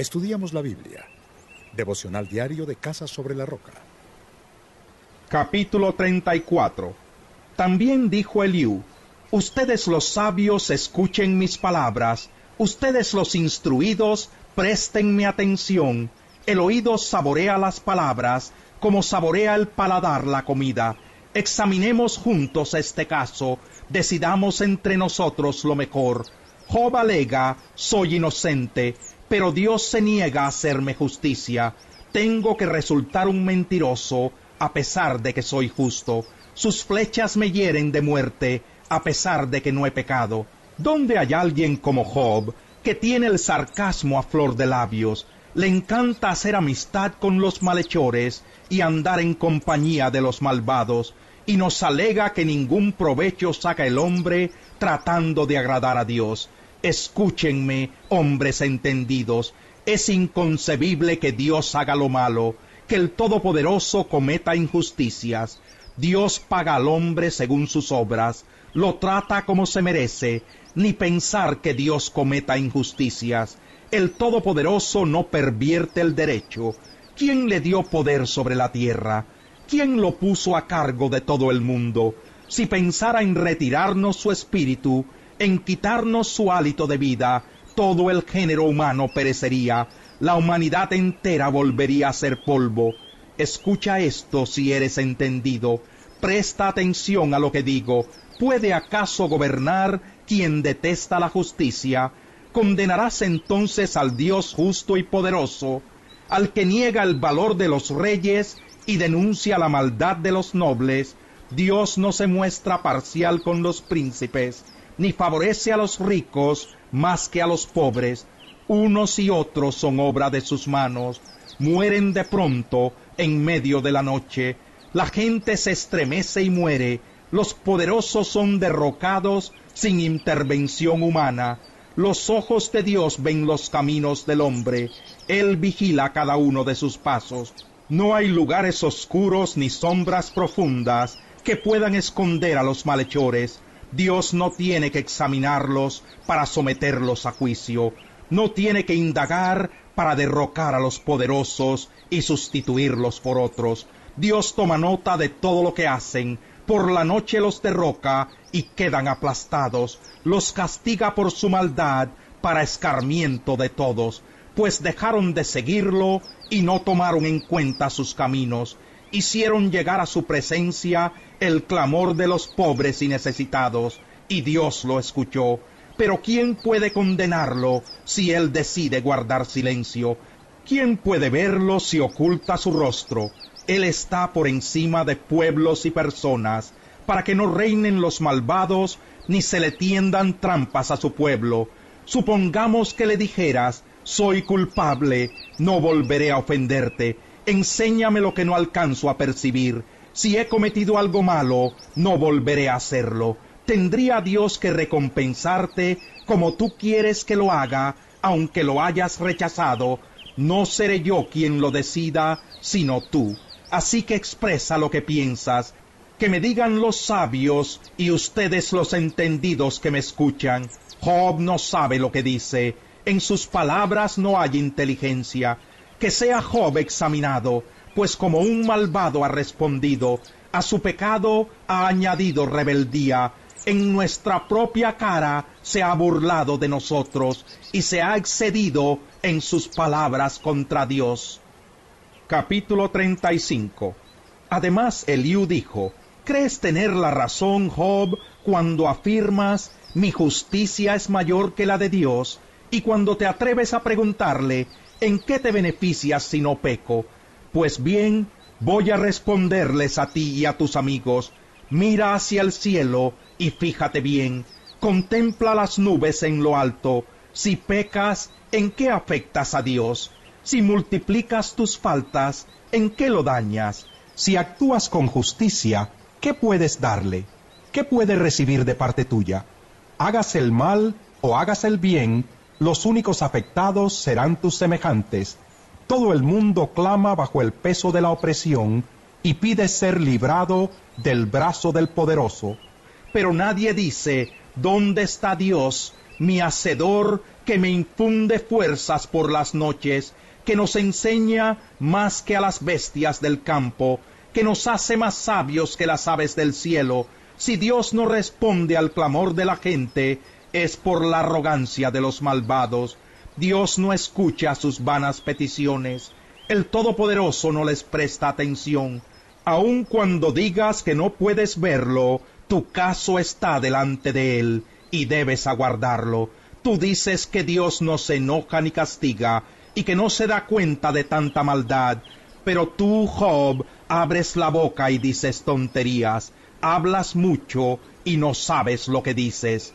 Estudiamos la Biblia. Devocional diario de Casa sobre la Roca. Capítulo 34 También dijo Eliú, Ustedes los sabios escuchen mis palabras, ustedes los instruidos prestenme atención, el oído saborea las palabras, como saborea el paladar la comida. Examinemos juntos este caso, decidamos entre nosotros lo mejor. Job alega, soy inocente, pero Dios se niega a hacerme justicia. Tengo que resultar un mentiroso, a pesar de que soy justo. Sus flechas me hieren de muerte, a pesar de que no he pecado. ¿Dónde hay alguien como Job, que tiene el sarcasmo a flor de labios? Le encanta hacer amistad con los malhechores y andar en compañía de los malvados, y nos alega que ningún provecho saca el hombre tratando de agradar a Dios. Escúchenme, hombres entendidos, es inconcebible que Dios haga lo malo, que el Todopoderoso cometa injusticias. Dios paga al hombre según sus obras, lo trata como se merece, ni pensar que Dios cometa injusticias. El Todopoderoso no pervierte el derecho. ¿Quién le dio poder sobre la tierra? ¿Quién lo puso a cargo de todo el mundo? Si pensara en retirarnos su espíritu, en quitarnos su hálito de vida, todo el género humano perecería, la humanidad entera volvería a ser polvo. Escucha esto si eres entendido, presta atención a lo que digo. ¿Puede acaso gobernar quien detesta la justicia? ¿Condenarás entonces al Dios justo y poderoso, al que niega el valor de los reyes y denuncia la maldad de los nobles? Dios no se muestra parcial con los príncipes, ni favorece a los ricos más que a los pobres. Unos y otros son obra de sus manos, mueren de pronto en medio de la noche. La gente se estremece y muere, los poderosos son derrocados sin intervención humana. Los ojos de Dios ven los caminos del hombre, Él vigila cada uno de sus pasos. No hay lugares oscuros ni sombras profundas que puedan esconder a los malhechores. Dios no tiene que examinarlos para someterlos a juicio, no tiene que indagar para derrocar a los poderosos y sustituirlos por otros. Dios toma nota de todo lo que hacen, por la noche los derroca y quedan aplastados, los castiga por su maldad para escarmiento de todos, pues dejaron de seguirlo y no tomaron en cuenta sus caminos hicieron llegar a su presencia el clamor de los pobres y necesitados, y Dios lo escuchó. Pero ¿quién puede condenarlo si él decide guardar silencio? ¿Quién puede verlo si oculta su rostro? Él está por encima de pueblos y personas, para que no reinen los malvados, ni se le tiendan trampas a su pueblo. Supongamos que le dijeras, soy culpable, no volveré a ofenderte, enséñame lo que no alcanzo a percibir. Si he cometido algo malo, no volveré a hacerlo. Tendría Dios que recompensarte como tú quieres que lo haga, aunque lo hayas rechazado. No seré yo quien lo decida, sino tú. Así que expresa lo que piensas. Que me digan los sabios y ustedes los entendidos que me escuchan. Job no sabe lo que dice. En sus palabras no hay inteligencia que sea Job examinado, pues como un malvado ha respondido, a su pecado ha añadido rebeldía, en nuestra propia cara se ha burlado de nosotros y se ha excedido en sus palabras contra Dios. Capítulo 35 Además Eliú dijo, ¿crees tener la razón, Job, cuando afirmas mi justicia es mayor que la de Dios? Y cuando te atreves a preguntarle, ¿en qué te beneficias si no peco? Pues bien, voy a responderles a ti y a tus amigos, mira hacia el cielo y fíjate bien, contempla las nubes en lo alto, si pecas, ¿en qué afectas a Dios? Si multiplicas tus faltas, ¿en qué lo dañas? Si actúas con justicia, ¿qué puedes darle? ¿Qué puede recibir de parte tuya? Hagas el mal o hagas el bien, los únicos afectados serán tus semejantes. Todo el mundo clama bajo el peso de la opresión y pide ser librado del brazo del poderoso. Pero nadie dice, ¿dónde está Dios mi hacedor que me infunde fuerzas por las noches, que nos enseña más que a las bestias del campo, que nos hace más sabios que las aves del cielo. Si Dios no responde al clamor de la gente, es por la arrogancia de los malvados. Dios no escucha sus vanas peticiones. El Todopoderoso no les presta atención. Aun cuando digas que no puedes verlo, tu caso está delante de él y debes aguardarlo. Tú dices que Dios no se enoja ni castiga y que no se da cuenta de tanta maldad. Pero tú, Job, abres la boca y dices tonterías, hablas mucho y no sabes lo que dices.